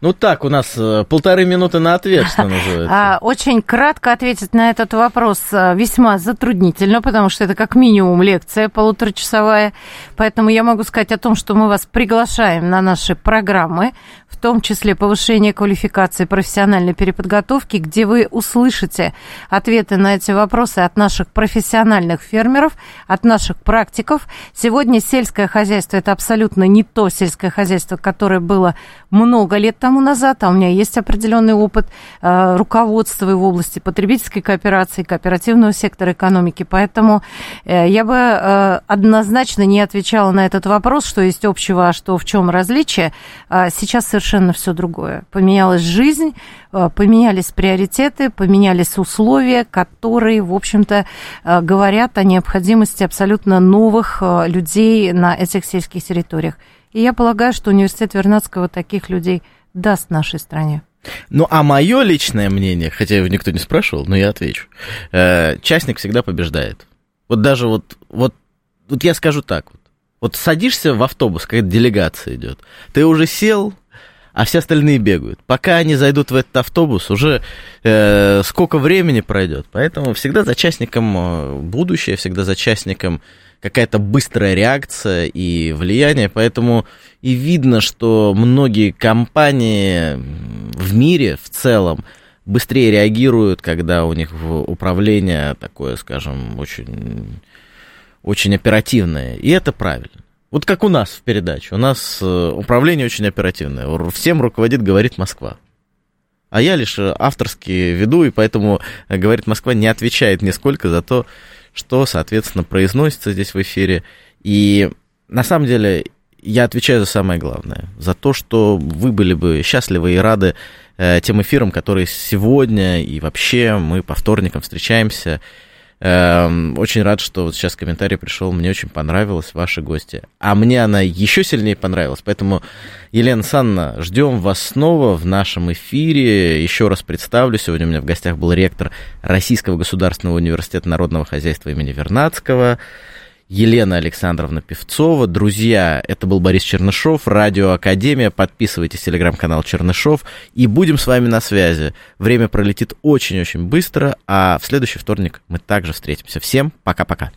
Ну так, у нас э, полторы минуты на ответ, что называется. А, очень кратко ответить на этот вопрос э, весьма затруднительно, потому что это как минимум лекция полуторачасовая. Поэтому я могу сказать о том, что мы вас приглашаем на наши программы в том числе повышение квалификации профессиональной переподготовки, где вы услышите ответы на эти вопросы от наших профессиональных фермеров, от наших практиков. Сегодня сельское хозяйство – это абсолютно не то сельское хозяйство, которое было много лет тому назад, а у меня есть определенный опыт э, руководства в области потребительской кооперации, кооперативного сектора экономики, поэтому э, я бы э, однозначно не отвечала на этот вопрос, что есть общего, а что в чем различие. Э, сейчас совершенно все другое. Поменялась жизнь, э, поменялись приоритеты, поменялись условия, которые, в общем-то, э, говорят о необходимости абсолютно новых э, людей на этих сельских территориях. И я полагаю, что университет Вернадского таких людей даст нашей стране. Ну, а мое личное мнение, хотя его никто не спрашивал, но я отвечу. Частник всегда побеждает. Вот даже вот, вот, вот я скажу так вот. Вот садишься в автобус, какая-то делегация идет. Ты уже сел, а все остальные бегают. Пока они зайдут в этот автобус, уже э, сколько времени пройдет. Поэтому всегда за частником э, будущее, всегда за частником какая-то быстрая реакция и влияние. Поэтому и видно, что многие компании в мире в целом быстрее реагируют, когда у них управление такое, скажем, очень, очень оперативное. И это правильно. Вот как у нас в передаче. У нас э, управление очень оперативное. Всем руководит, говорит Москва. А я лишь э, авторски веду, и поэтому, э, говорит Москва, не отвечает нисколько за то, что, соответственно, произносится здесь в эфире. И на самом деле я отвечаю за самое главное. За то, что вы были бы счастливы и рады тем эфирам, которые сегодня и вообще мы по вторникам встречаемся очень рад, что вот сейчас комментарий пришел. Мне очень понравилось ваши гости. А мне она еще сильнее понравилась. Поэтому, Елена Санна, ждем вас снова в нашем эфире. Еще раз представлю. Сегодня у меня в гостях был ректор Российского государственного университета народного хозяйства имени Вернадского. Елена Александровна Певцова. Друзья, это был Борис Чернышов, Радио Академия. Подписывайтесь, телеграм-канал Чернышов. И будем с вами на связи. Время пролетит очень-очень быстро, а в следующий вторник мы также встретимся. Всем пока-пока.